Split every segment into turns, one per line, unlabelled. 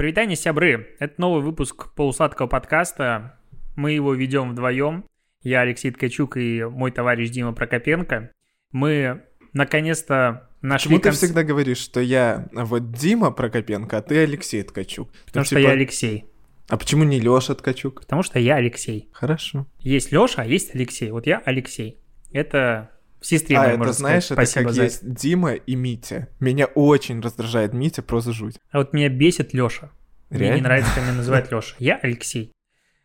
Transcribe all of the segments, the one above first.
Привитание, сябры! Это новый выпуск полусладкого подкаста. Мы его ведем вдвоем. Я Алексей Ткачук и мой товарищ Дима Прокопенко. Мы наконец-то нашли...
Почему ты всегда говоришь, что я вот Дима Прокопенко, а ты Алексей Ткачук?
Потому что я Алексей.
А почему не Лёша Ткачук?
Потому что я Алексей.
Хорошо.
Есть Лёша, а есть Алексей. Вот я Алексей. Это сестре
а, это
можно
знаешь,
сказать.
это как
за
есть Дима и Митя. Меня очень раздражает Митя, просто жуть.
А вот меня бесит Лёша. Мне не
Реально?
нравится, когда меня называют Лёша. Я Алексей.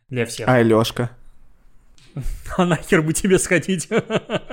Для всех.
А Лёшка?
А нахер бы тебе сходить?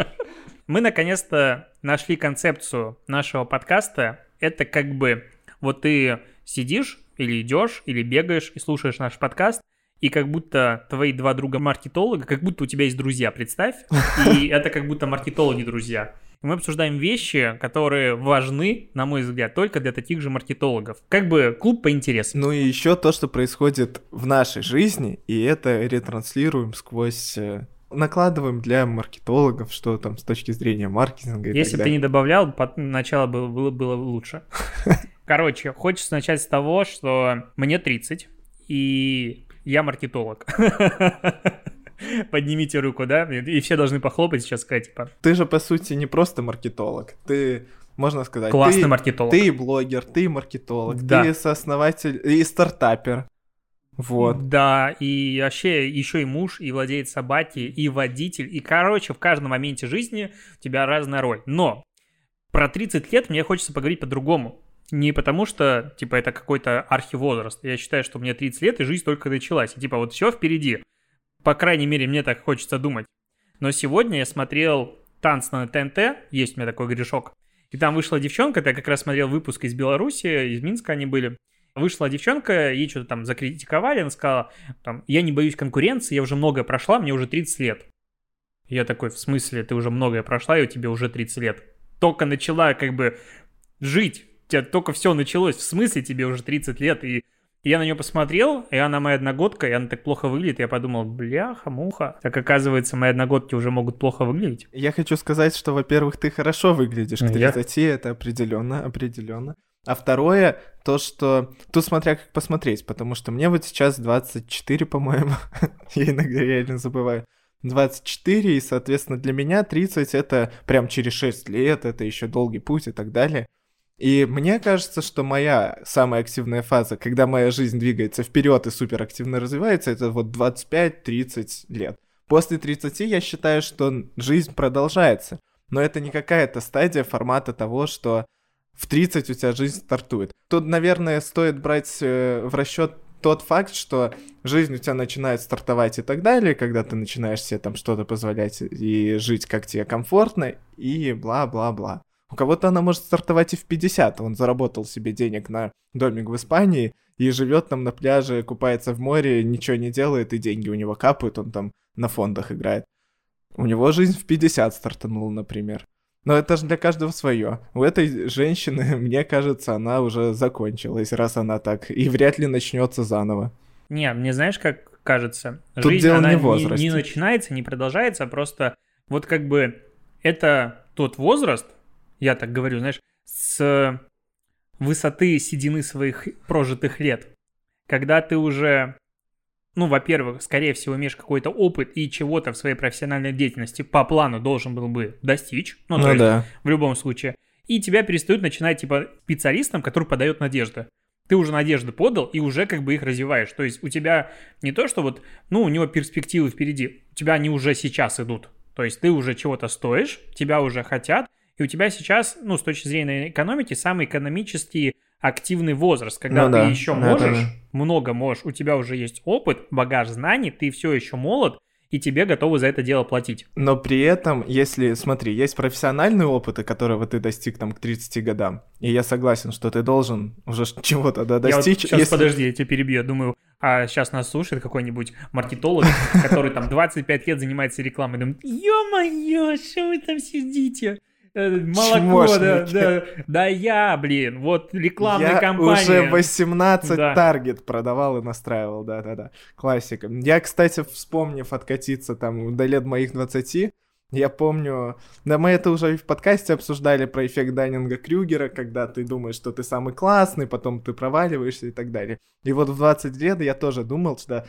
Мы наконец-то нашли концепцию нашего подкаста. Это как бы вот ты сидишь или идешь, или бегаешь и слушаешь наш подкаст, и как будто твои два друга маркетолога, как будто у тебя есть друзья, представь, и это как будто маркетологи друзья. И мы обсуждаем вещи, которые важны, на мой взгляд, только для таких же маркетологов. Как бы клуб по интересам.
Ну и еще то, что происходит в нашей жизни, и это ретранслируем сквозь... э, Накладываем для маркетологов, что там с точки зрения маркетинга и
Если бы ты не добавлял, начало было, было, было лучше. Короче, хочется начать с того, что мне 30, и я маркетолог. Поднимите руку, да? И все должны похлопать сейчас, сказать, типа,
Ты же, по сути, не просто маркетолог. Ты, можно сказать,
классный
ты,
маркетолог.
ты блогер, ты маркетолог,
Да.
ты сооснователь и стартапер. Вот.
Да, и вообще еще и муж, и владелец собаки, и водитель, и, короче, в каждом моменте жизни у тебя разная роль. Но про 30 лет мне хочется поговорить по-другому. Не потому что, типа, это какой-то архивозраст. Я считаю, что мне 30 лет, и жизнь только началась. И, типа, вот все впереди. По крайней мере, мне так хочется думать. Но сегодня я смотрел «Танц на ТНТ», есть у меня такой грешок. И там вышла девчонка, я как раз смотрел выпуск из Беларуси, из Минска они были. Вышла девчонка, ей что-то там закритиковали, она сказала, там, я не боюсь конкуренции, я уже многое прошла, мне уже 30 лет. Я такой, в смысле, ты уже многое прошла, и у тебя уже 30 лет. Только начала как бы жить, тебя только все началось, в смысле тебе уже 30 лет, и я на нее посмотрел, и она моя одногодка, и она так плохо выглядит, я подумал, бляха-муха. Так оказывается, мои одногодки уже могут плохо выглядеть.
Я хочу сказать, что, во-первых, ты хорошо выглядишь к
Ну, Я-
30, это определенно, определенно. А второе, то, что... Тут смотря как посмотреть, потому что мне вот сейчас 24, по-моему. Я иногда реально забываю. 24, и, соответственно, для меня 30 это прям через 6 лет, это еще долгий путь и так далее. И мне кажется, что моя самая активная фаза, когда моя жизнь двигается вперед и суперактивно развивается, это вот 25-30 лет. После 30 я считаю, что жизнь продолжается. Но это не какая-то стадия формата того, что в 30 у тебя жизнь стартует. Тут, наверное, стоит брать э, в расчет тот факт, что жизнь у тебя начинает стартовать и так далее, когда ты начинаешь себе там что-то позволять и жить как тебе комфортно, и бла-бла-бла. У кого-то она может стартовать и в 50. Он заработал себе денег на домик в Испании и живет там на пляже, купается в море, ничего не делает, и деньги у него капают, он там на фондах играет. У него жизнь в 50 стартанула, например. Но это же для каждого свое. У этой женщины, мне кажется, она уже закончилась, раз она так, и вряд ли начнется заново.
Не, мне знаешь, как кажется,
Тут
жизнь,
дело
она
не
не, не начинается, не продолжается, просто вот как бы это тот возраст, я так говорю, знаешь, с высоты седины своих прожитых лет, когда ты уже, ну, во-первых, скорее всего, имеешь какой-то опыт и чего-то в своей профессиональной деятельности по плану должен был бы достичь, ну, то есть
да.
в любом случае. И тебя перестают начинать, типа, специалистом, который подает надежды. Ты уже надежды подал и уже как бы их развиваешь. То есть у тебя не то, что вот, ну, у него перспективы впереди, у тебя они уже сейчас идут. То есть ты уже чего-то стоишь, тебя уже хотят, и у тебя сейчас, ну, с точки зрения экономики, самый экономически активный возраст, когда
Ну
ты
да,
еще можешь,
да,
много можешь, у тебя уже есть опыт, багаж знаний, ты все еще молод, и тебе готовы за это дело платить.
Но при этом, если, смотри, есть профессиональные опыты, которого ты достиг там к 30 годам, и я согласен, что ты должен уже чего-то да,
Я вот
достичь.
сейчас,
если-
подожди, я тебя перебью. Я думаю, а сейчас нас слушает какой-нибудь маркетолог, который там 25 лет занимается рекламой. Думает, ё-моё, что вы там сидите? Молоко, да, да, да я, блин, вот рекламная
я
кампания.
уже 18
Да.
таргет продавал и настраивал, да-да-да. Классика. Я, кстати, вспомнив откатиться там до лет моих 20, Я помню, да мы это уже в подкасте обсуждали про эффект Дайнинга Крюгера, когда ты думаешь, что ты самый классный, потом ты проваливаешься и так далее. И вот в 20 лет я тоже думал, что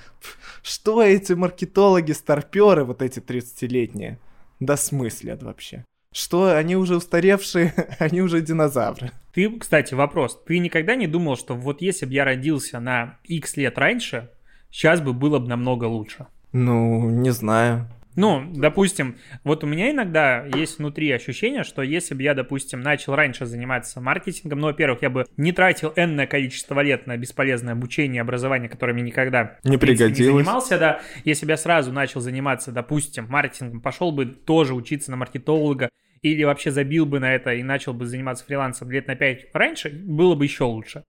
что эти маркетологи, старперы, вот эти 30-летние, да смыслят вообще. Что они уже устаревшие, они уже динозавры.
Ты, кстати, вопрос. Ты никогда не думал, что вот если бы я родился на X лет раньше, сейчас бы было бы намного лучше?
Ну, не знаю.
Ну, допустим, вот у меня иногда есть внутри ощущение, что если бы я, допустим, начал раньше заниматься маркетингом, ну, во-первых, я бы не тратил энное количество лет на бесполезное обучение и образование, которое мне никогда
не пригодилось. Не
занимался, да. Если бы я сразу начал заниматься, допустим, маркетингом, пошел бы тоже учиться на маркетолога, или вообще забил бы на это и начал бы заниматься фрилансом лет на 5 раньше, было бы еще лучше.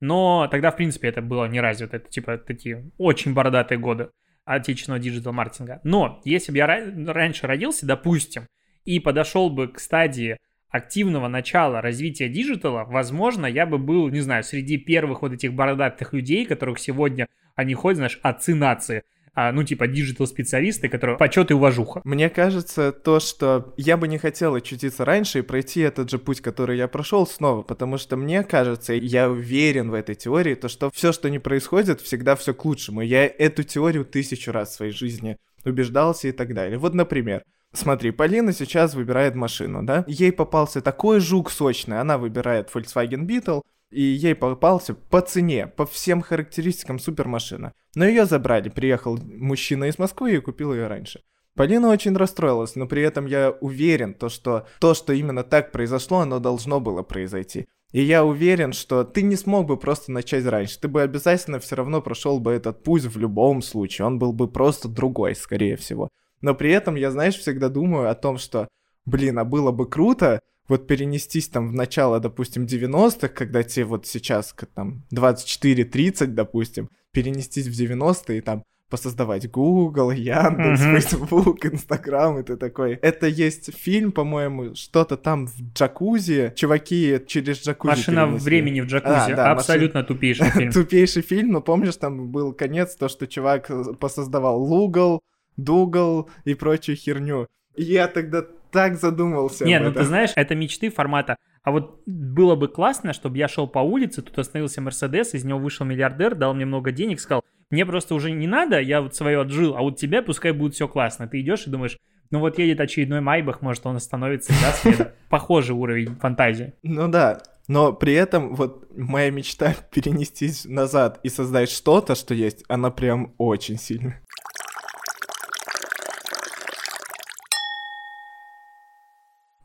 Но тогда, в принципе, это было не развито. Это типа такие очень бородатые годы отечественного диджитал-маркетинга. Но если бы я раньше родился, допустим, и подошел бы к стадии активного начала развития диджитала, возможно, я бы был, не знаю, среди первых вот этих бородатых людей, которых сегодня они ходят, знаешь, отцы нации а, ну, типа, диджитал-специалисты, которые почет и уважуха.
Мне кажется, то, что я бы не хотел очутиться раньше и пройти этот же путь, который я прошел снова, потому что мне кажется, я уверен в этой теории, то, что все, что не происходит, всегда все к лучшему. Я эту теорию тысячу раз в своей жизни убеждался и так далее. Вот, например, Смотри, Полина сейчас выбирает машину, да? Ей попался такой жук сочный, она выбирает Volkswagen Beetle, и ей попался по цене, по всем характеристикам супермашина. Но ее забрали, приехал мужчина из Москвы и купил ее раньше. Полина очень расстроилась, но при этом я уверен, то, что то, что именно так произошло, оно должно было произойти. И я уверен, что ты не смог бы просто начать раньше. Ты бы обязательно все равно прошел бы этот путь в любом случае. Он был бы просто другой, скорее всего. Но при этом я, знаешь, всегда думаю о том, что, блин, а было бы круто, вот перенестись там в начало, допустим, 90-х, когда тебе вот сейчас там 24-30, допустим, перенестись в 90-е и там посоздавать Google, Яндекс, mm-hmm. Facebook, Instagram, и ты такой. Это есть фильм, по-моему, что-то там в джакузи, чуваки через джакузи
Машина перенесли. времени в джакузи, а, да, абсолютно машин... тупейший фильм.
тупейший фильм, но помнишь, там был конец, то, что чувак посоздавал Лугл, Дугл и прочую херню. И я тогда так задумался.
Нет, ну ты знаешь, это мечты формата. А вот было бы классно, чтобы я шел по улице, тут остановился Мерседес, из него вышел миллиардер, дал мне много денег, сказал, мне просто уже не надо, я вот свое отжил, а вот тебе пускай будет все классно. Ты идешь и думаешь, ну вот едет очередной Майбах, может он остановится и даст мне похожий уровень фантазии.
Ну да, но при этом вот моя мечта перенестись назад и создать что-то, что есть, она прям очень сильная.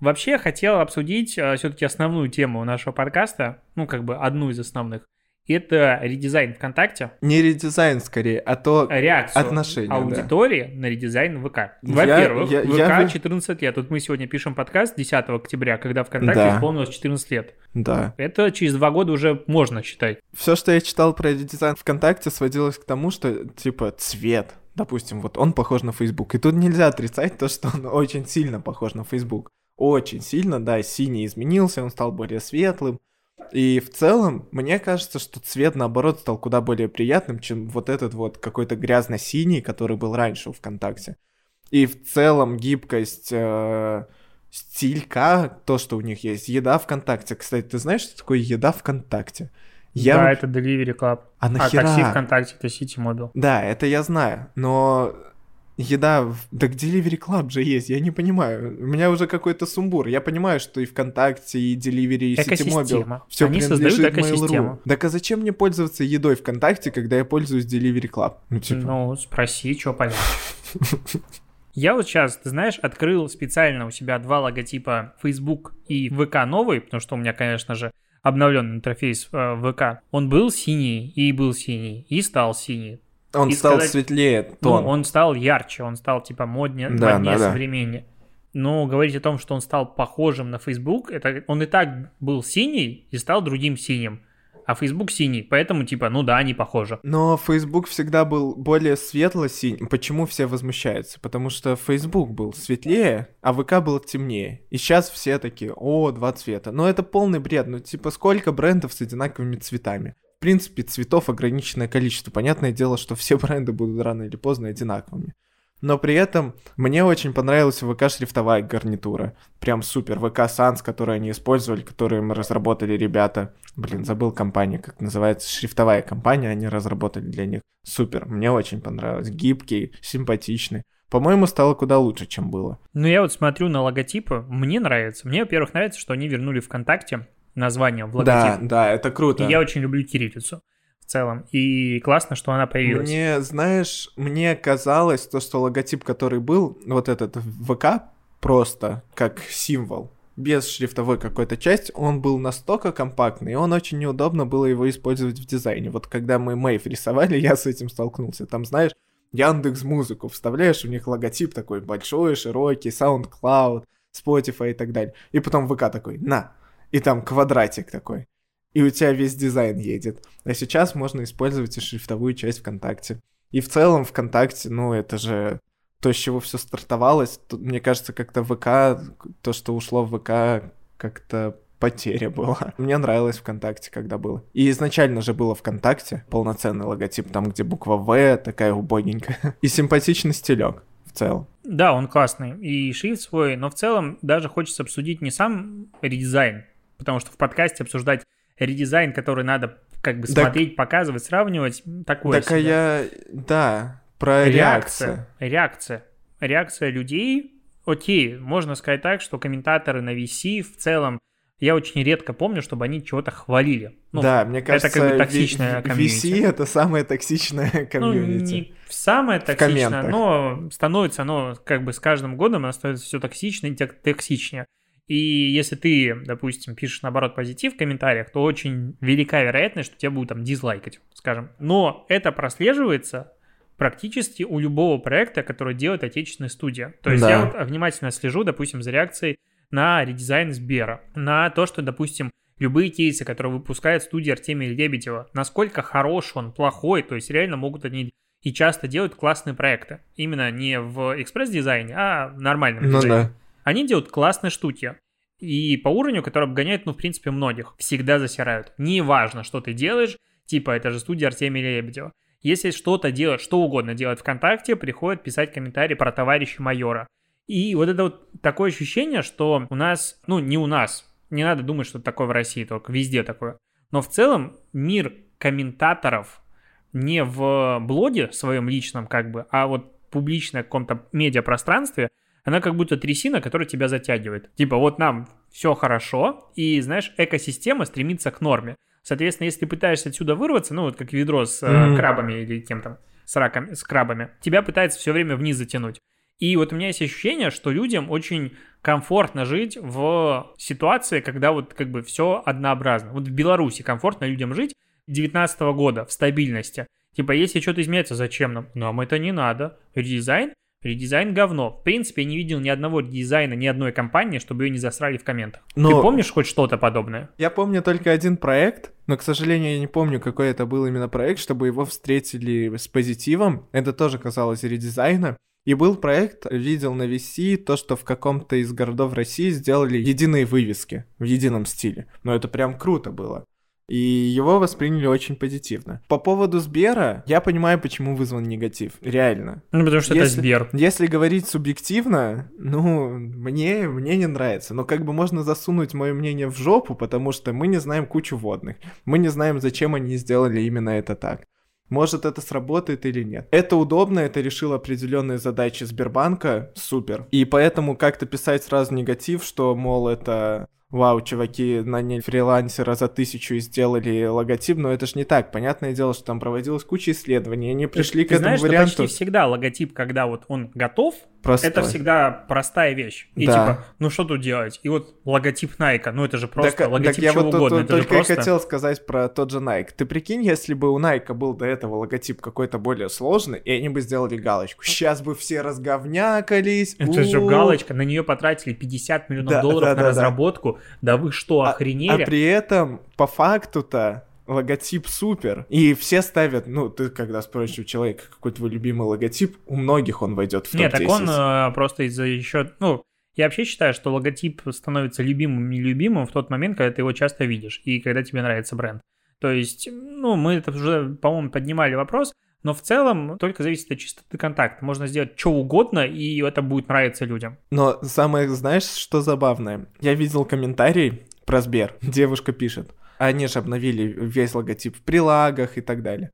Вообще хотел обсудить э, все-таки основную тему нашего подкаста, ну как бы одну из основных. Это редизайн ВКонтакте.
Не редизайн скорее, а то
Реакцию
отношения,
аудитории да. на редизайн ВК. Во-первых, я, я, ВК 14 лет. Тут мы сегодня пишем подкаст 10 октября, когда ВКонтакте да. исполнилось 14 лет.
Да.
Это через два года уже можно считать.
Все, что я читал про редизайн ВКонтакте, сводилось к тому, что типа цвет. Допустим, вот он похож на Facebook. И тут нельзя отрицать то, что он очень сильно похож на Facebook очень сильно, да, синий изменился, он стал более светлым. И в целом, мне кажется, что цвет, наоборот, стал куда более приятным, чем вот этот вот какой-то грязно-синий, который был раньше у ВКонтакте. И в целом гибкость, э, стилька, то, что у них есть. Еда ВКонтакте. Кстати, ты знаешь, что такое еда ВКонтакте?
Я... Да, это Delivery Club.
А, нахера?
а такси ВКонтакте, это City Mobile.
Да, это я знаю. Но еда... Так Delivery Club же есть, я не понимаю. У меня уже какой-то сумбур. Я понимаю, что и ВКонтакте, и Delivery, и Ситимобил.
Все Они создают экосистему.
Так а зачем мне пользоваться едой ВКонтакте, когда я пользуюсь Delivery Club?
Ну, типа... ну спроси, что понять. Я вот сейчас, ты знаешь, открыл специально у себя два логотипа Facebook и ВК новый, потому что у меня, конечно же, обновленный интерфейс э, ВК. Он был синий и был синий, и стал синий.
Он
и
стал сказать, светлее,
тон. Ну, он стал ярче, он стал типа моднее, да, моднее да, современнее. Но говорить о том, что он стал похожим на Facebook, это он и так был синий и стал другим синим. А Facebook синий, поэтому типа, ну да, они похожи.
Но Facebook всегда был более светло-синий. Почему все возмущаются? Потому что Facebook был светлее, а ВК был темнее. И сейчас все такие, о, два цвета. Но это полный бред. Ну типа сколько брендов с одинаковыми цветами? Принципе, цветов ограниченное количество. Понятное дело, что все бренды будут рано или поздно одинаковыми. Но при этом мне очень понравилась ВК-шрифтовая гарнитура. Прям супер. ВК Sans, который они использовали, которую мы разработали ребята. Блин, забыл компания, как называется. Шрифтовая компания, они разработали для них. Супер. Мне очень понравилось. Гибкий, симпатичный. По-моему, стало куда лучше, чем было.
Ну, я вот смотрю на логотипы, мне нравится. Мне, во-первых, нравится, что они вернули ВКонтакте название в логотип.
Да, да, это круто.
И я очень люблю кириллицу в целом. И классно, что она появилась.
Мне, знаешь, мне казалось, то, что логотип, который был, вот этот ВК, просто как символ, без шрифтовой какой-то части, он был настолько компактный, и он очень неудобно было его использовать в дизайне. Вот когда мы Мэйв рисовали, я с этим столкнулся. Там, знаешь, Яндекс Музыку вставляешь, у них логотип такой большой, широкий, SoundCloud, Spotify и так далее. И потом ВК такой, на, и там квадратик такой. И у тебя весь дизайн едет. А сейчас можно использовать и шрифтовую часть ВКонтакте. И в целом ВКонтакте, ну, это же то, с чего все стартовалось. Тут, мне кажется, как-то ВК, то, что ушло в ВК, как-то потеря была. Мне нравилось ВКонтакте, когда было. И изначально же было ВКонтакте полноценный логотип, там, где буква В такая убогенькая. И симпатичный стилек в целом.
Да, он классный. И шрифт свой, но в целом даже хочется обсудить не сам редизайн, потому что в подкасте обсуждать редизайн, который надо как бы так, смотреть, показывать, сравнивать, такое
Так а я... Да, про реакция.
Реакция. Реакция, реакция людей. Окей, можно сказать так, что комментаторы на VC в целом я очень редко помню, чтобы они чего-то хвалили.
Ну, да, мне кажется, это как бы токсичная комьюнити. VC это самое токсичное комьюнити.
Ну, не самое токсичное, но становится оно как бы с каждым годом оно становится все токсичнее и токсичнее. И если ты, допустим, пишешь наоборот позитив в комментариях, то очень велика вероятность, что тебя будут там дизлайкать, скажем. Но это прослеживается практически у любого проекта, который делает отечественная студия. То есть да. я вот внимательно слежу, допустим, за реакцией на редизайн Сбера, на то, что, допустим, любые кейсы, которые выпускает студия Артемия Лебедева, насколько хорош он, плохой, то есть реально могут они и часто делают классные проекты. Именно не в экспресс-дизайне, а в нормальном ну, дизайне. Да. Они делают классные штуки. И по уровню, который обгоняет, ну, в принципе, многих. Всегда засирают. Неважно, что ты делаешь, типа, это же студия Артемия Лебедева. Если что-то делать, что угодно делать ВКонтакте, приходят писать комментарии про товарища майора. И вот это вот такое ощущение, что у нас, ну не у нас, не надо думать, что такое в России, только везде такое. Но в целом мир комментаторов не в блоге своем личном как бы, а вот публичном каком-то медиапространстве, она как будто трясина, которая тебя затягивает. Типа вот нам все хорошо, и знаешь, экосистема стремится к норме. Соответственно, если ты пытаешься отсюда вырваться, ну вот как ведро с mm-hmm. крабами или кем там, с раками, с крабами, тебя пытается все время вниз затянуть. И вот у меня есть ощущение, что людям очень комфортно жить в ситуации, когда вот как бы все однообразно. Вот в Беларуси комфортно людям жить 19 года в стабильности. Типа, если что-то изменяется, зачем нам? Нам это не надо. Редизайн? Редизайн говно. В принципе, я не видел ни одного редизайна, ни одной компании, чтобы ее не засрали в комментах. Но... Ты помнишь хоть что-то подобное?
Я помню только один проект, но, к сожалению, я не помню, какой это был именно проект, чтобы его встретили с позитивом. Это тоже казалось редизайна. И был проект, видел на VC то, что в каком-то из городов России сделали единые вывески в едином стиле. Но это прям круто было. И его восприняли очень позитивно. По поводу Сбера, я понимаю, почему вызван негатив. Реально.
Ну, потому что если, это Сбер.
Если говорить субъективно, ну, мне, мне не нравится. Но как бы можно засунуть мое мнение в жопу, потому что мы не знаем кучу водных. Мы не знаем, зачем они сделали именно это так. Может это сработает или нет. Это удобно, это решило определенные задачи Сбербанка, супер. И поэтому как-то писать сразу негатив, что, мол, это вау, чуваки наняли фрилансера за тысячу и сделали логотип, но это же не так. Понятное дело, что там проводилась куча исследований, они пришли ты, к ты этому
знаешь,
варианту.
Что почти всегда логотип, когда вот он готов, Простой. это всегда простая вещь. И да. типа, ну что тут делать? И вот логотип Nike, ну это же просто так, логотип так я чего вот угодно. Тут,
это только
просто...
я хотел сказать про тот же Nike. Ты прикинь, если бы у Nike был до этого логотип какой-то более сложный, и они бы сделали галочку. Сейчас бы все разговнякались.
Это же галочка, на нее потратили 50 миллионов да, долларов да, на да, разработку. Да. да вы что, а, охренели.
А при этом, по факту-то, логотип супер. И все ставят, ну, ты когда спросишь у человека, какой твой любимый логотип, у многих он войдет в топ-10.
Нет, так он э, просто из-за еще, ну, я вообще считаю, что логотип становится любимым нелюбимым в тот момент, когда ты его часто видишь и когда тебе нравится бренд. То есть, ну, мы это уже, по-моему, поднимали вопрос. Но в целом только зависит от частоты контакта. Можно сделать что угодно, и это будет нравиться людям.
Но самое, знаешь, что забавное? Я видел комментарий про Сбер. Девушка пишет. Они же обновили весь логотип в прилагах и так далее.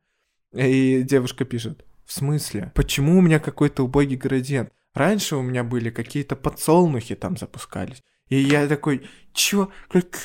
И девушка пишет. В смысле? Почему у меня какой-то убогий градиент? Раньше у меня были какие-то подсолнухи там запускались. И я такой, чё? Как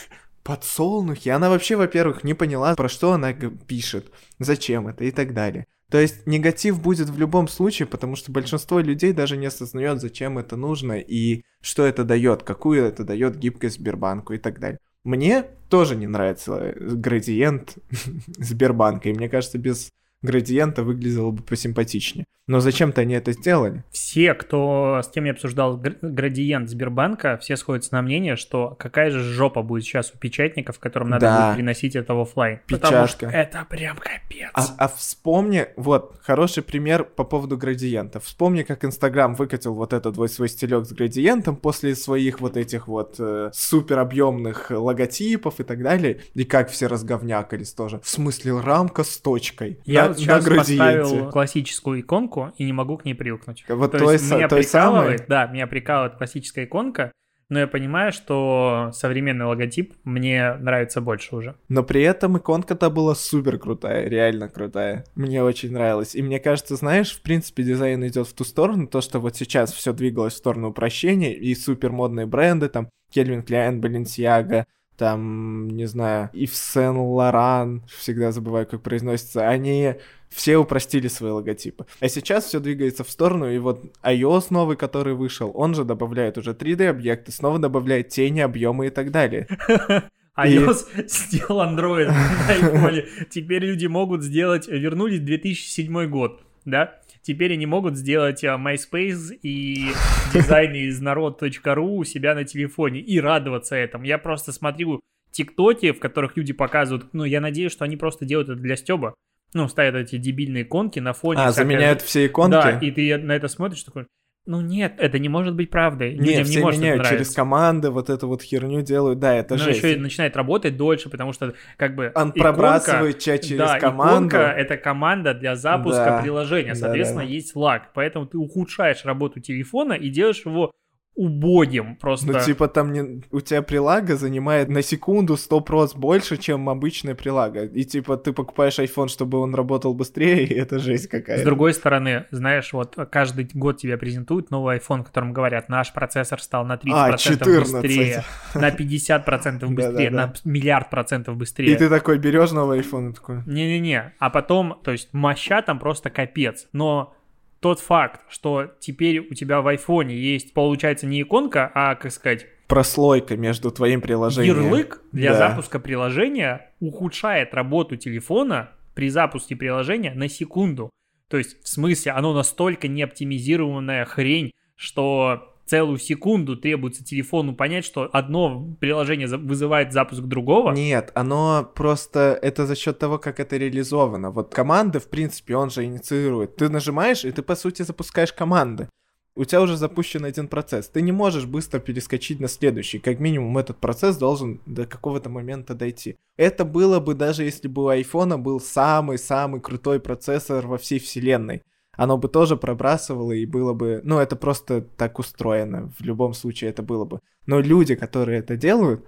подсолнухи? Она вообще, во-первых, не поняла, про что она пишет, зачем это и так далее. То есть негатив будет в любом случае, потому что большинство людей даже не осознает, зачем это нужно и что это дает, какую это дает гибкость Сбербанку и так далее. Мне тоже не нравится градиент Сбербанка, и мне кажется, без градиента выглядело бы посимпатичнее. Но зачем-то они это сделали.
Все, кто с кем я обсуждал градиент Сбербанка, все сходятся на мнение, что какая же жопа будет сейчас у печатников, которым надо да. будет приносить это в офлайн.
Что
это прям капец.
А, а вспомни, вот, хороший пример по поводу градиента. Вспомни, как Инстаграм выкатил вот этот вот свой стилек с градиентом после своих вот этих вот э, супер объемных логотипов и так далее, и как все разговнякались тоже. В смысле, рамка с точкой.
Я на, сейчас поставил классическую иконку, и не могу к ней привыкнуть.
Вот То той, есть меня той прикалывает, самой?
да, меня прикалывает классическая иконка, но я понимаю, что современный логотип мне нравится больше уже.
Но при этом иконка-то была супер крутая, реально крутая. Мне очень нравилось. И мне кажется, знаешь, в принципе, дизайн идет в ту сторону, то, что вот сейчас все двигалось в сторону упрощения, и супер модные бренды, там, Кельвин Кляйн, Баленсиага, там, не знаю, Ив Сен Лоран, всегда забываю, как произносится, они все упростили свои логотипы. А сейчас все двигается в сторону, и вот iOS новый, который вышел, он же добавляет уже 3D-объекты, снова добавляет тени, объемы и так далее.
iOS и... сделал Android на iPhone. Теперь люди могут сделать, вернулись в 2007 год, да? Теперь они могут сделать а, MySpace и дизайн из народ.ру у себя на телефоне и радоваться этому. Я просто смотрю тиктоки, в которых люди показывают, ну, я надеюсь, что они просто делают это для стеба ну, ставят эти дебильные иконки на фоне.
А, всякой... заменяют все иконки?
Да, и ты на это смотришь такой, ну нет, это не может быть правдой.
Нет, Людям все не может меняют через команды, вот эту вот херню делают, да, это же.
Но еще и начинает работать дольше, потому что как бы
Он иконка, пробрасывает чат через
да,
команду.
иконка — это команда для запуска да, приложения, соответственно, да, да. есть лаг, поэтому ты ухудшаешь работу телефона и делаешь его убогим просто.
Ну, типа, там не... у тебя прилага занимает на секунду 100% больше, чем обычная прилага. И, типа, ты покупаешь iPhone, чтобы он работал быстрее, и это жесть какая-то.
С другой стороны, знаешь, вот каждый год тебе презентуют новый iPhone, в котором говорят, наш процессор стал на 30% а, 14. быстрее, на 50% быстрее, на миллиард процентов быстрее.
И ты такой берешь новый iPhone и такой...
Не-не-не, а потом, то есть, моща там просто капец, но тот факт, что теперь у тебя в айфоне есть, получается, не иконка, а, как сказать...
Прослойка между твоим приложением.
Ярлык для да. запуска приложения ухудшает работу телефона при запуске приложения на секунду. То есть, в смысле, оно настолько неоптимизированная хрень, что целую секунду требуется телефону понять, что одно приложение вызывает запуск другого?
Нет, оно просто это за счет того, как это реализовано. Вот команды, в принципе, он же инициирует. Ты нажимаешь, и ты, по сути, запускаешь команды. У тебя уже запущен один процесс. Ты не можешь быстро перескочить на следующий. Как минимум, этот процесс должен до какого-то момента дойти. Это было бы даже если бы у айфона был самый-самый крутой процессор во всей вселенной оно бы тоже пробрасывало и было бы... Ну, это просто так устроено. В любом случае это было бы. Но люди, которые это делают,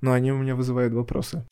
ну, они у меня вызывают вопросы.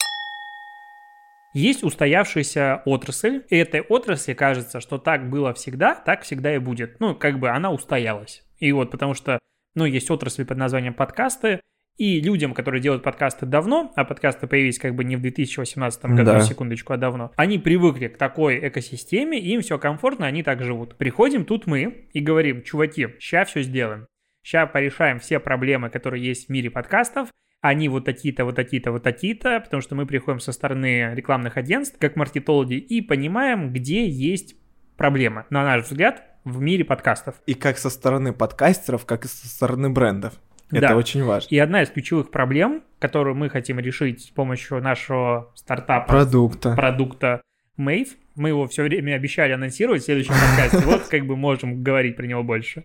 Есть устоявшаяся отрасль, и этой отрасли кажется, что так было всегда, так всегда и будет. Ну, как бы она устоялась. И вот потому что, ну, есть отрасль под названием подкасты, и людям, которые делают подкасты давно, а подкасты появились как бы не в 2018 году, да. секундочку, а давно, они привыкли к такой экосистеме, им все комфортно, они так живут. Приходим тут мы и говорим, чуваки, сейчас все сделаем. Сейчас порешаем все проблемы, которые есть в мире подкастов, они вот такие-то, вот такие-то, вот такие-то, потому что мы приходим со стороны рекламных агентств, как маркетологи, и понимаем, где есть проблемы, на наш взгляд, в мире подкастов.
И как со стороны подкастеров, как и со стороны брендов. Это да. очень важно.
И одна из ключевых проблем, которую мы хотим решить с помощью нашего стартапа,
продукта,
продукта Mave, мы его все время обещали анонсировать в следующем подкасте, вот как бы можем говорить про него больше.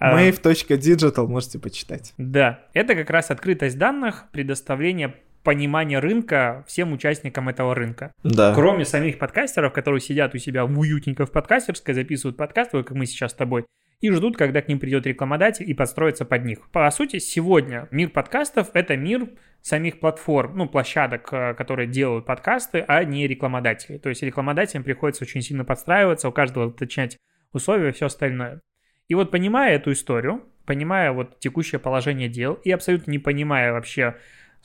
Mave.digital можете почитать.
Да, это как раз открытость данных, предоставление понимание рынка всем участникам этого рынка.
Да.
Кроме самих подкастеров, которые сидят у себя в уютненько в подкастерской, записывают подкасты, как мы сейчас с тобой, и ждут, когда к ним придет рекламодатель и подстроится под них. По сути, сегодня мир подкастов — это мир самих платформ, ну, площадок, э, которые делают подкасты, а не рекламодателей. То есть рекламодателям приходится очень сильно подстраиваться, у каждого уточнять условия и все остальное. И вот понимая эту историю, понимая вот текущее положение дел и абсолютно не понимая вообще,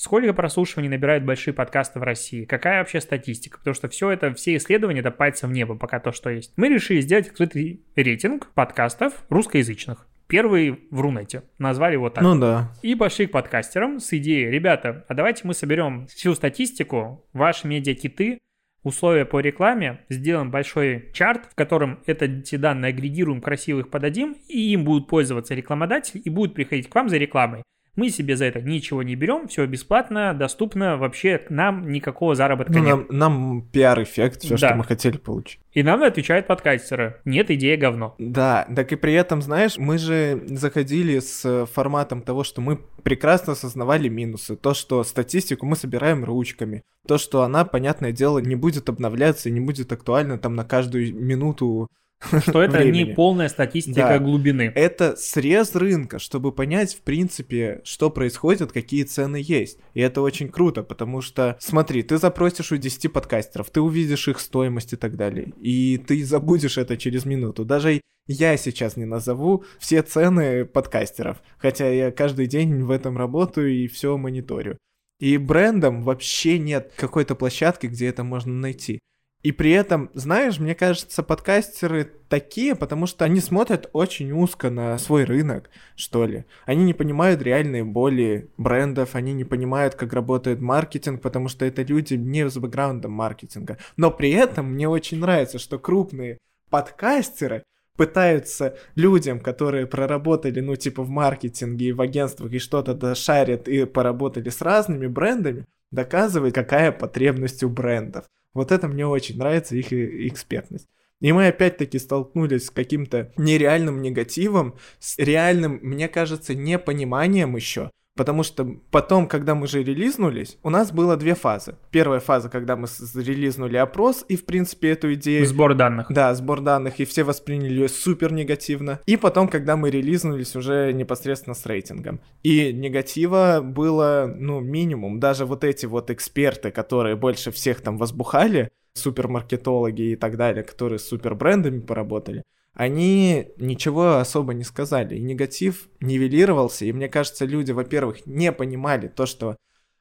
сколько прослушиваний набирают большие подкасты в России, какая вообще статистика, потому что все это, все исследования, это пальцем в небо, пока то, что есть. Мы решили сделать открытый рейтинг подкастов русскоязычных. Первый в Рунете. Назвали его так.
Ну да.
И пошли к подкастерам с идеей, ребята, а давайте мы соберем всю статистику, ваши медиакиты, условия по рекламе, сделаем большой чарт, в котором эти данные агрегируем, красиво их подадим, и им будут пользоваться рекламодатели и будут приходить к вам за рекламой. Мы себе за это ничего не берем, все бесплатно, доступно, вообще нам никакого заработка
Ну,
нет.
нам, нам пиар-эффект, все,
Да.
что мы хотели получить.
И нам отвечают подкастеры. Нет, идея говно.
Да, так и при этом, знаешь, мы же заходили с форматом того, что мы прекрасно осознавали минусы. То, что статистику мы собираем ручками. То, что она, понятное дело, не будет обновляться и не будет актуальна там на каждую минуту.
Что это не полная статистика
Да.
глубины.
Это срез рынка, чтобы понять, в принципе, что происходит, какие цены есть. И это очень круто, потому что, смотри, ты запросишь у 10 подкастеров, ты увидишь их стоимость и так далее. И ты забудешь это через минуту. Даже я сейчас не назову все цены подкастеров, хотя я каждый день в этом работаю и все мониторю. И брендом вообще нет какой-то площадки, где это можно найти. И при этом, знаешь, мне кажется, подкастеры такие, потому что они смотрят очень узко на свой рынок, что ли. Они не понимают реальные боли брендов, они не понимают, как работает маркетинг, потому что это люди не с бэкграундом маркетинга. Но при этом мне очень нравится, что крупные подкастеры пытаются людям, которые проработали, ну, типа в маркетинге и в агентствах и что-то дошарят и поработали с разными брендами, доказывать, какая потребность у брендов. Вот это мне очень нравится, их и- экспертность. И мы опять-таки столкнулись с каким-то нереальным негативом, с реальным, мне кажется, непониманием еще. Потому что потом, когда мы же релизнулись, у нас было две фазы. Первая фаза, когда мы релизнули опрос, и, в принципе, эту идею...
Сбор данных.
Да, сбор данных, и все восприняли ее супер негативно. И потом, когда мы релизнулись уже непосредственно с рейтингом. И негатива было, ну, минимум. Даже вот эти вот эксперты, которые больше всех там возбухали, супермаркетологи и так далее, которые с супербрендами поработали, они ничего особо не сказали. И негатив нивелировался. И мне кажется, люди, во-первых, не понимали то, что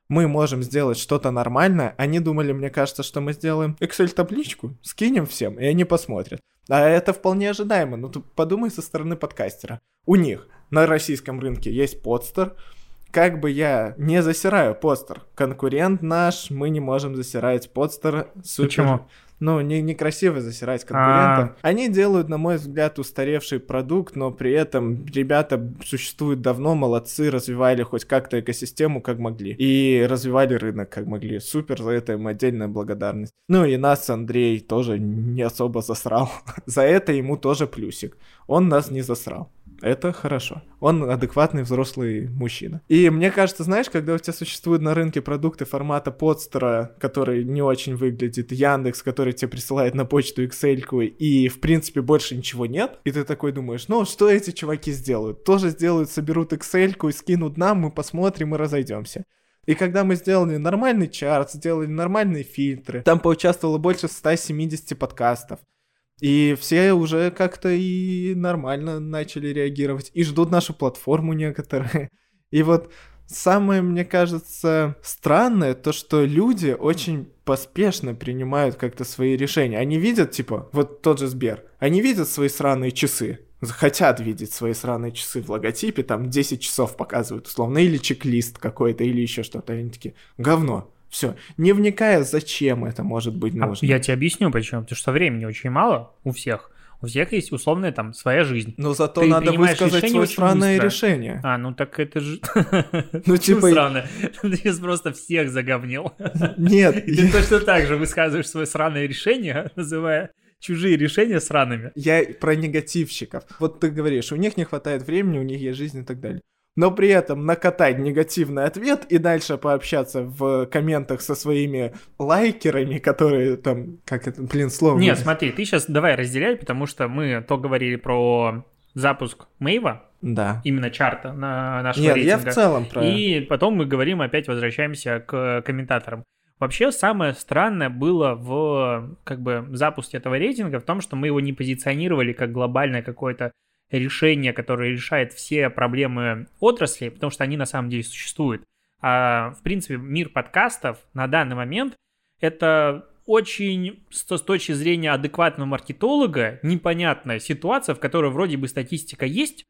мы можем сделать что-то нормальное, они думали, мне кажется, что мы сделаем Excel-табличку, скинем всем, и они посмотрят. А это вполне ожидаемо. Ну, ты подумай со стороны подкастера. У них на российском рынке есть подстер. Как бы я не засираю постер. Конкурент наш, мы не можем засирать подстер. Супер.
Почему?
Ну, не, некрасиво засирать конкурентов. Они делают, на мой взгляд, устаревший продукт, но при этом ребята существуют давно, молодцы, развивали хоть как-то экосистему, как могли. И развивали рынок, как могли. Супер, за это им отдельная благодарность. Ну и нас Андрей тоже не особо засрал. За это ему тоже плюсик. Он нас не засрал. Это хорошо. Он адекватный взрослый мужчина. И мне кажется, знаешь, когда у тебя существуют на рынке продукты формата подстера, который не очень выглядит, Яндекс, который тебе присылает на почту Excel, и в принципе больше ничего нет, и ты такой думаешь, ну что эти чуваки сделают? Тоже сделают, соберут Excel и скинут нам, мы посмотрим и разойдемся. И когда мы сделали нормальный чарт, сделали нормальные фильтры, там поучаствовало больше 170 подкастов. И все уже как-то и нормально начали реагировать. И ждут нашу платформу некоторые. И вот самое, мне кажется, странное, то, что люди очень поспешно принимают как-то свои решения. Они видят, типа, вот тот же Сбер, они видят свои сраные часы, хотят видеть свои сраные часы в логотипе, там 10 часов показывают условно, или чек-лист какой-то, или еще что-то. Они такие, говно, все, не вникая, зачем это может быть
А
нужно.
Я тебе объясню почему. Потому что времени очень мало у всех. У всех есть условная там своя жизнь.
Но зато
Ты
надо высказать свое странное
быстро.
решение.
А, ну так это же...
Ну, типа-
Странно. Ты сейчас просто всех заговнил.
Нет,
И ты точно так же высказываешь свое сраное решение, называя чужие решения сраными.
я про негативщиков. Вот ты говоришь, у них не хватает времени, у них есть жизнь и так далее. Но при этом накатать негативный ответ и дальше пообщаться в комментах со своими лайкерами, которые там, как это, блин, слово.
Нет, смотри, ты сейчас давай разделяй, потому что мы то говорили про запуск Мейва,
да.
именно чарта на нашего
Нет,
рейтинга.
я в целом про...
И потом мы говорим, опять возвращаемся к комментаторам. Вообще самое странное было в как бы запуске этого рейтинга в том, что мы его не позиционировали как глобальное какое-то решение, которое решает все проблемы отрасли, потому что они на самом деле существуют. А в принципе мир подкастов на данный момент это очень с с точки зрения адекватного маркетолога непонятная ситуация, в которой вроде бы статистика есть,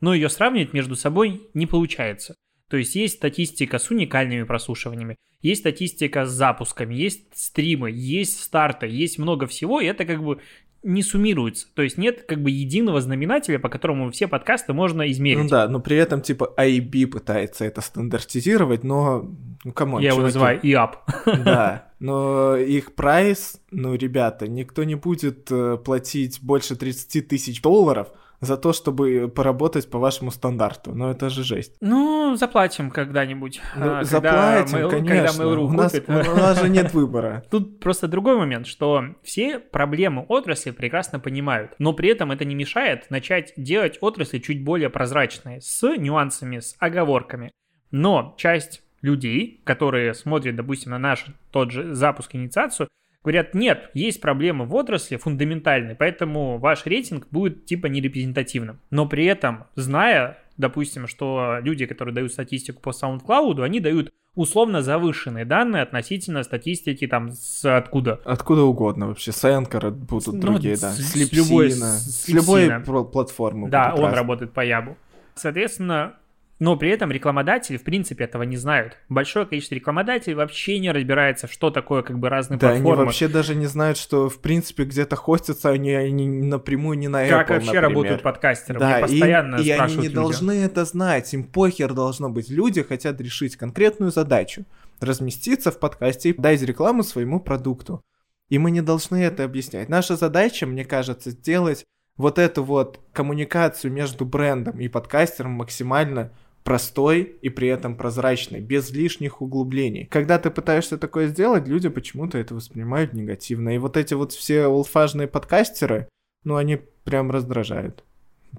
но ее сравнивать между собой не получается. То есть есть статистика с уникальными прослушиваниями, есть статистика с запусками, есть стримы, есть старты, есть много всего, и это как бы не суммируется. То есть нет как бы единого знаменателя, по которому все подкасты можно измерить.
Ну да, но при этом типа IAB пытается это стандартизировать, но ну come on,
Я его
чуваки.
называю ИАБ.
Да, но их прайс, ну, ребята, никто не будет э, платить больше 30 тысяч долларов за то, чтобы поработать по вашему стандарту. Ну, это же жесть.
Ну, заплатим когда-нибудь.
Ну,
а, когда
заплатим,
Mail-
конечно.
Когда Mail.ru
у, нас,
купит.
у нас же нет выбора.
Тут просто другой момент, что все проблемы отрасли прекрасно понимают, но при этом это не мешает начать делать отрасли чуть более прозрачные, с нюансами, с оговорками. Но часть людей, которые смотрят, допустим, на наш тот же запуск инициацию, говорят, нет, есть проблемы в отрасли фундаментальные, поэтому ваш рейтинг будет типа нерепрезентативным. Но при этом, зная, допустим, что люди, которые дают статистику по SoundCloud, они дают условно завышенные данные относительно статистики там с откуда.
Откуда угодно вообще. С Anchor будут
Ну,
другие, да.
с-
С,
с любой- с-
С,
с
любой платформы.
Да, он
раз-
работает по ябу. Соответственно, но при этом рекламодатели, в принципе, этого не знают. Большое количество рекламодателей вообще не разбирается, что такое как бы разные
Да, они
платформы.
вообще даже не знают, что в принципе где-то хостятся они, они напрямую не на Apple,
как вообще
например.
работают подкастеры.
Да,
Мне
и-
постоянно
и, они
спрашивают
не
люди.
должны это знать, им похер должно быть. Люди хотят решить конкретную задачу, разместиться в подкасте и дать рекламу своему продукту. И мы не должны это объяснять. Наша задача, мне кажется, сделать вот эту вот коммуникацию между брендом и подкастером максимально простой и при этом прозрачной, без лишних углублений. Когда ты пытаешься такое сделать, люди почему-то это воспринимают негативно. И вот эти вот все олдфажные подкастеры, ну, они прям раздражают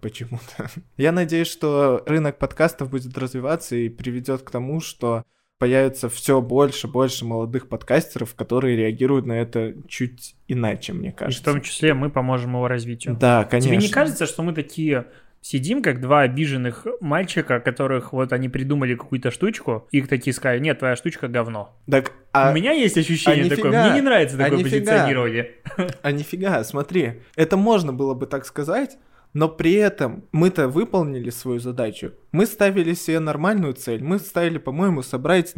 почему-то. Я надеюсь, что рынок подкастов будет развиваться и приведет к тому, что появится все больше, больше молодых подкастеров, которые реагируют на это чуть иначе, мне
И в
кажется.
том числе мы поможем его развитию.
Да, конечно.
Тебе не кажется, что мы такие сидим, как два обиженных мальчика, которых вот они придумали какую-то штучку, и их такие сказали, нет, твоя штучка говно.
Так, а,
У меня есть ощущение
а
такое,
нифига,
мне не нравится
а
такое
нифига.
позиционирование.
а нифига, смотри, это можно было бы так сказать, но при этом мы-то выполнили свою задачу. Мы ставили себе нормальную цель. Мы ставили, по-моему, собрать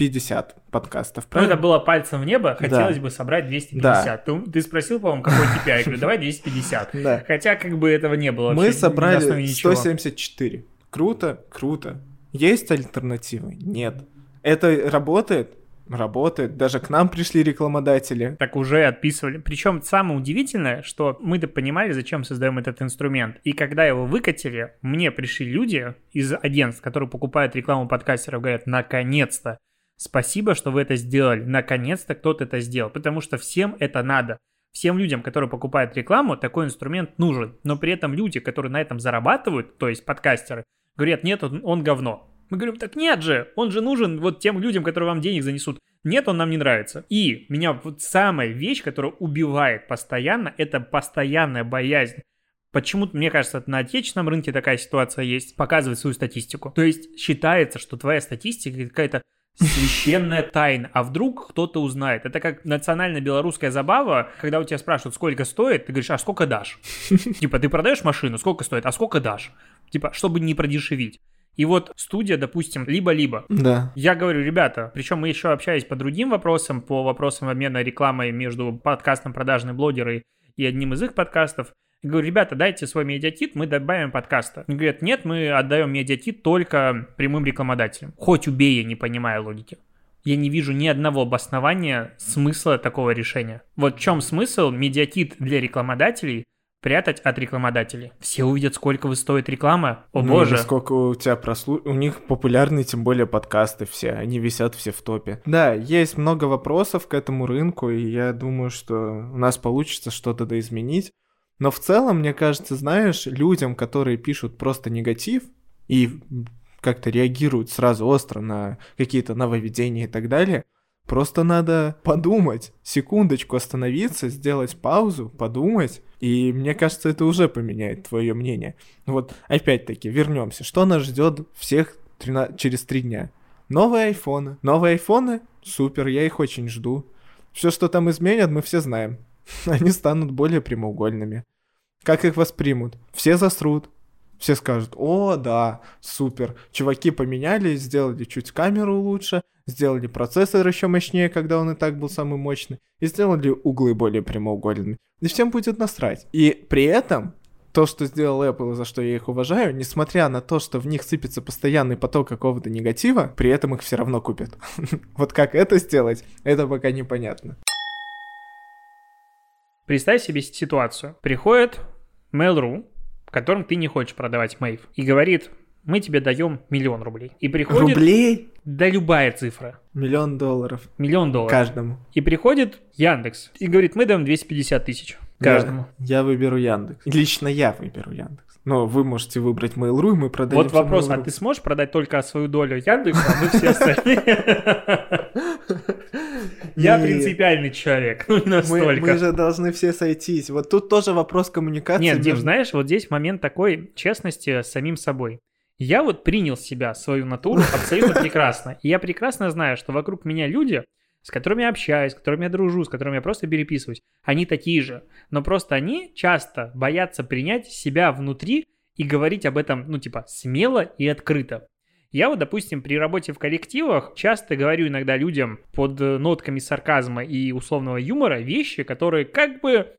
250 подкастов.
Ну, это
правильно?
было пальцем в небо, хотелось бы собрать 250. Ты, ты спросил, по-моему, какой KPI, я говорю, давай 250.
Да.
Хотя, как бы этого не было.
Мы собрали
ничего.
174. Круто, круто. Есть альтернативы? Нет. Это работает? Работает. Даже к нам пришли рекламодатели.
Так уже отписывали. Причем самое удивительное, что мы-то понимали, зачем создаем этот инструмент. И когда его выкатили, мне пришли люди из агентств, которые покупают рекламу подкастеров, говорят, наконец-то, спасибо, что вы это сделали. Наконец-то кто-то это сделал. Потому что всем это надо. Всем людям, которые покупают рекламу, такой инструмент нужен. Но при этом люди, которые на этом зарабатывают, то есть подкастеры, говорят, нет, он, он говно. Мы говорим, так нет же, он же нужен вот тем людям, которые вам денег занесут. Нет, он нам не нравится. И меня вот самая вещь, которая убивает постоянно, это постоянная боязнь. Почему-то, мне кажется, на отечественном рынке такая ситуация есть, показывать свою статистику. То есть считается, что твоя статистика какая-то священная тайна, а вдруг кто-то узнает. Это как национально-белорусская забава, когда у тебя спрашивают, сколько стоит, ты говоришь, а сколько дашь? Типа, ты продаешь машину, сколько стоит, а сколько дашь? Типа, чтобы не продешевить. И вот студия, допустим, либо-либо.
Да.
Я говорю, ребята, причем мы еще общались по другим вопросам, по вопросам обмена рекламой между подкастом «Продажные блогеры» и одним из их подкастов. Я говорю, ребята, дайте свой медиатит, мы добавим подкаста. Они говорят, нет, мы отдаем медиатит только прямым рекламодателям. Хоть убей, я не понимаю логики. Я не вижу ни одного обоснования смысла такого решения. Вот в чем смысл медиатит для рекламодателей прятать от рекламодателей. Все увидят, сколько вы стоит реклама. О
Ну,
боже.
сколько у тебя прослу... У них популярны, тем более, подкасты все. Они висят все в топе. Да, есть много вопросов к этому рынку, и я думаю, что у нас получится что-то доизменить. Но в целом, мне кажется, знаешь, людям, которые пишут просто негатив и как-то реагируют сразу остро на какие-то нововведения и так далее, просто надо подумать, секундочку остановиться, сделать паузу, подумать, и мне кажется, это уже поменяет твое мнение. Вот опять-таки вернемся. Что нас ждет всех 13 через три дня? Новые айфоны. Новые айфоны? Супер, я их очень жду. Все, что там изменят, мы все знаем. Они станут более прямоугольными. Как их воспримут? Все засрут. Все скажут, о, да, супер. Чуваки поменяли, сделали чуть камеру лучше, сделали процессор еще мощнее, когда он и так был самый мощный, и сделали углы более прямоугольными. И всем будет насрать. И при этом то, что сделал Apple, за что я их уважаю, несмотря на то, что в них сыпется постоянный поток какого-то негатива, при этом их все равно купят. Вот как это сделать, это пока непонятно.
Представь себе ситуацию. Приходит Mail.ru, которым ты не хочешь продавать Мейв, и говорит, мы тебе даем миллион рублей. И приходит...
Рублей?
Да любая цифра.
Миллион долларов
Миллион долларов.
каждому.
И приходит Яндекс и говорит, мы даем 250 тысяч каждому.
Я, я выберу Яндекс. Лично я выберу Яндекс. Но вы можете выбрать Mail.ru, и мы продаем.
Вот вопрос, а ты сможешь продать только свою долю Яндексу, а мы все остальные? Я
Нет.
принципиальный человек, ну не
Мы,
настолько.
мы же должны все сойтись. Вот тут тоже вопрос коммуникации.
Нет, Дим, знаешь, вот здесь момент такой честности с самим собой. Я вот принял себя, свою натуру абсолютно прекрасно. И я прекрасно знаю, что вокруг меня люди, с которыми я общаюсь, с которыми я дружу, с которыми я просто переписываюсь, они такие же. Но просто они часто боятся принять себя внутри и говорить об этом, ну, типа, смело и открыто. Я вот, допустим, при работе в коллективах часто говорю иногда людям под э, нотками сарказма и условного юмора вещи, которые как бы,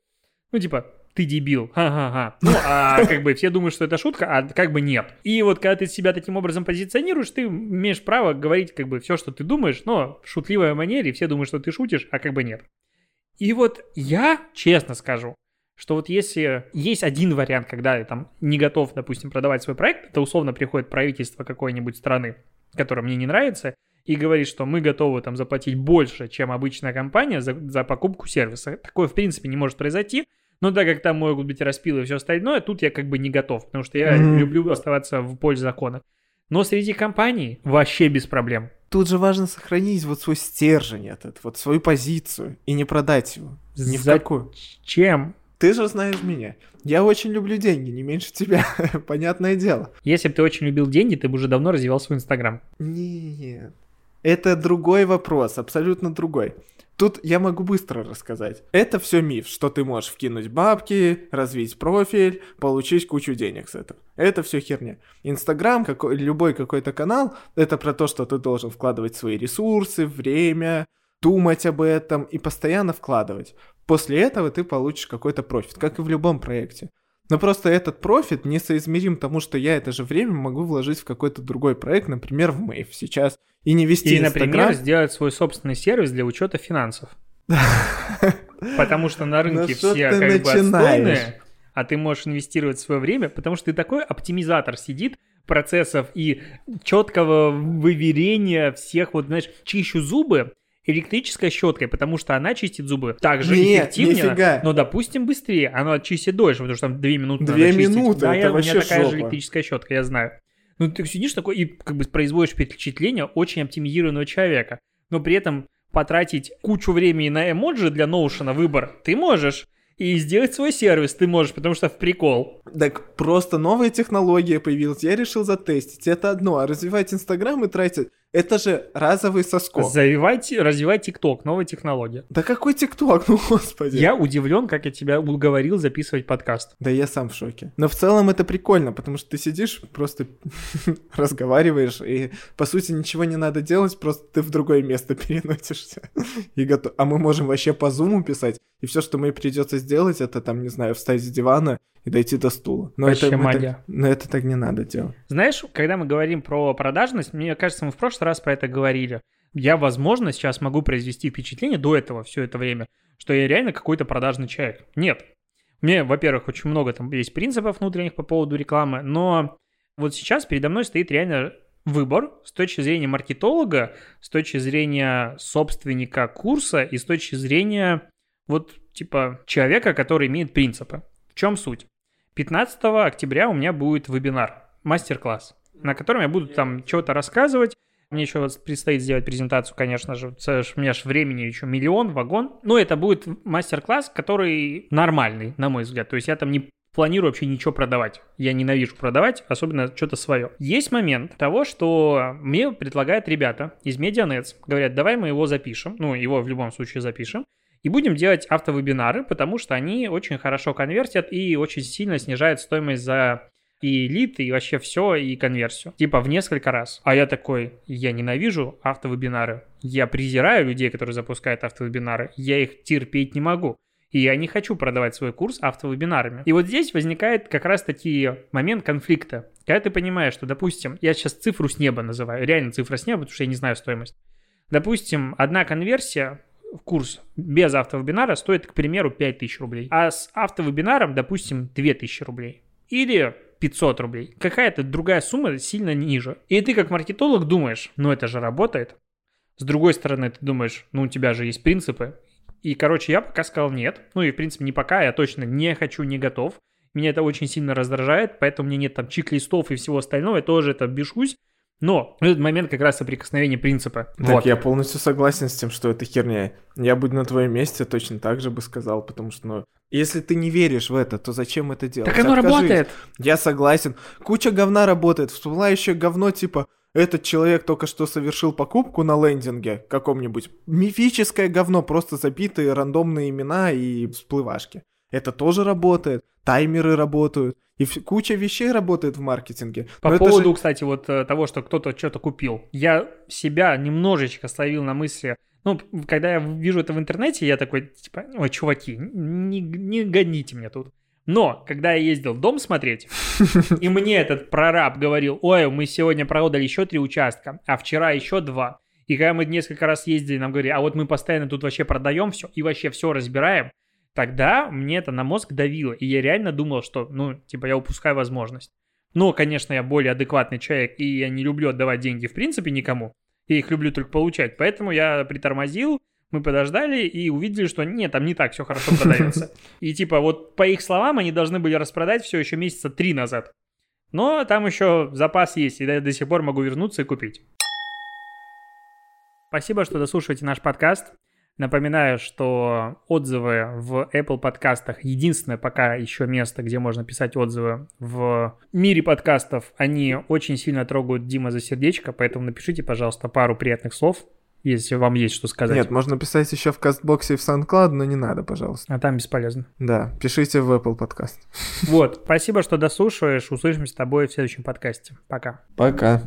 ну, типа, ты дебил, ха-ха-ха. Ну, а как бы все думают, что это шутка, а как бы нет. И вот когда ты себя таким образом позиционируешь, ты имеешь право говорить как бы все, что ты думаешь, но в шутливой манере, все думают, что ты шутишь, а как бы нет. И вот я, честно скажу, что вот если есть один вариант, когда я там не готов, допустим, продавать свой проект, это условно приходит правительство какой-нибудь страны, которая мне не нравится, и говорит, что мы готовы там заплатить больше, чем обычная компания за, за покупку сервиса. Такое, в принципе, не может произойти, но так как там могут быть распилы и все остальное, тут я как бы не готов, потому что я
Мгм.
люблю оставаться в пользу закона. Но среди компаний вообще без проблем.
Тут же важно сохранить вот свой стержень этот, вот свою позицию и не продать его. Ни в
За-
какую.
Чем?
Ты же знаешь меня. Я очень люблю деньги, не меньше тебя. Понятное дело.
Если бы ты очень любил деньги, ты бы уже давно развивал свой Инстаграм.
Нет. Это другой вопрос, абсолютно другой. Тут я могу быстро рассказать. Это все миф, что ты можешь вкинуть бабки, развить профиль, получить кучу денег с этого. Это все херня. Инстаграм, какой, любой какой-то канал, это про то, что ты должен вкладывать свои ресурсы, время, думать об этом и постоянно вкладывать. После этого ты получишь какой-то профит, как и в любом проекте. Но просто этот профит несоизмерим тому, что я это же время могу вложить в какой-то другой проект, например, в Мэйв сейчас, и не вести
Или, например,
Инстаграм.
сделать свой собственный сервис для учета финансов. Потому что на рынке все как бы отстойные, а ты можешь инвестировать свое время, потому что ты такой оптимизатор сидит процессов и четкого выверения всех, вот, знаешь, чищу зубы электрической щеткой, потому что она чистит зубы так же
Нет,
эффективнее,
нифига.
но, допустим, быстрее. Она чистит дольше, потому что там 2 минуты надо
Две
чистить.
минуты,
Да,
это
я, у
вообще
меня такая же электрическая щетка, я знаю. Ну, ты сидишь такой и как бы производишь впечатление очень оптимизированного человека, но при этом потратить кучу времени на эмоджи для Notion выбор ты можешь, и сделать свой сервис ты можешь, потому что в прикол.
Так просто новая технология появилась, я решил затестить. Это одно, а развивать Инстаграм и тратить... Это же разовый соскок.
Завивайте, развивай ТикТок, новая технология.
Да какой ТикТок, ну господи.
Я удивлен, как я тебя уговорил записывать подкаст.
Да я сам в шоке. Но в целом это прикольно, потому что ты сидишь, просто разговариваешь, и по сути ничего не надо делать, просто ты в другое место переносишься. И готов. А мы можем вообще по зуму писать, и все, что мы придется сделать, это там, не знаю, встать с дивана и дойти до стула. Но
Вообще
это,
магия.
так, но это так не надо делать.
Знаешь, когда мы говорим про продажность, мне кажется, мы в прошлый раз про это говорили. Я, возможно, сейчас могу произвести впечатление до этого, все это время, что я реально какой-то продажный человек. Нет. Мне, во-первых, очень много там есть принципов внутренних по поводу рекламы, но вот сейчас передо мной стоит реально выбор с точки зрения маркетолога, с точки зрения собственника курса и с точки зрения вот типа человека, который имеет принципы. В чем суть? 15 октября у меня будет вебинар, мастер-класс, на котором я буду там что-то рассказывать. Мне еще предстоит сделать презентацию, конечно же. У меня же времени еще миллион, вагон. Но это будет мастер-класс, который нормальный, на мой взгляд. То есть я там не планирую вообще ничего продавать. Я ненавижу продавать, особенно что-то свое. Есть момент того, что мне предлагают ребята из MediaNets, говорят, давай мы его запишем, ну, его в любом случае запишем, и будем делать автовебинары, потому что они очень хорошо конвертят и очень сильно снижают стоимость за и лид, и вообще все, и конверсию. Типа в несколько раз. А я такой, я ненавижу автовебинары. Я презираю людей, которые запускают автовебинары. Я их терпеть не могу. И я не хочу продавать свой курс автовебинарами. И вот здесь возникает как раз таки момент конфликта. Когда ты понимаешь, что, допустим, я сейчас цифру с неба называю, реально цифра с неба, потому что я не знаю стоимость. Допустим, одна конверсия курс без автовебинара стоит, к примеру, 5000 рублей, а с автовебинаром, допустим, 2000 рублей. Или 500 рублей. Какая-то другая сумма сильно ниже. И ты как маркетолог думаешь, ну это же работает. С другой стороны, ты думаешь, ну у тебя же есть принципы, и, короче, я пока сказал нет. Ну и, в принципе, не пока, я точно не хочу, не готов. Меня это очень сильно раздражает, поэтому мне нет там чек-листов и всего остального, я тоже это бешусь. Но этот момент как раз соприкосновения принципа.
Так, вот. я полностью согласен с тем, что это херня. Я бы на твоем месте точно так же бы сказал, потому что, ну, если ты не веришь в это, то зачем это делать?
Так оно Откажись. работает.
Я согласен. Куча говна работает. Всплывающее говно типа этот человек только что совершил покупку на лендинге каком-нибудь. Мифическое говно, просто забитые рандомные имена и всплывашки. Это тоже работает. Таймеры работают. И куча вещей работает в маркетинге.
По Но поводу, же... кстати, вот э, того, что кто-то что-то купил. Я себя немножечко ставил на мысли, ну, когда я вижу это в интернете, я такой, типа, ой, чуваки, не, не гоните мне тут. Но, когда я ездил дом смотреть, и мне этот прораб говорил, ой, мы сегодня продали еще три участка, а вчера еще два. И когда мы несколько раз ездили, нам говорили, а вот мы постоянно тут вообще продаем все и вообще все разбираем, тогда мне это на мозг давило. И я реально думал, что, ну, типа, я упускаю возможность. Но, конечно, я более адекватный человек, и я не люблю отдавать деньги в принципе никому. Я их люблю только получать. Поэтому я притормозил, мы подождали и увидели, что нет, там не так все хорошо продается. И типа вот по их словам они должны были распродать все еще месяца три назад. Но там еще запас есть, и я до сих пор могу вернуться и купить. Спасибо, что дослушиваете наш подкаст. Напоминаю, что отзывы в Apple подкастах единственное пока еще место, где можно писать отзывы в мире подкастов. Они очень сильно трогают Дима за сердечко, поэтому напишите, пожалуйста, пару приятных слов если вам есть что сказать.
Нет, можно писать еще в Кастбоксе и в SoundCloud, но не надо, пожалуйста.
А там бесполезно.
Да, пишите в Apple подкаст.
Вот, спасибо, что дослушиваешь. Услышимся с тобой в следующем подкасте. Пока.
Пока.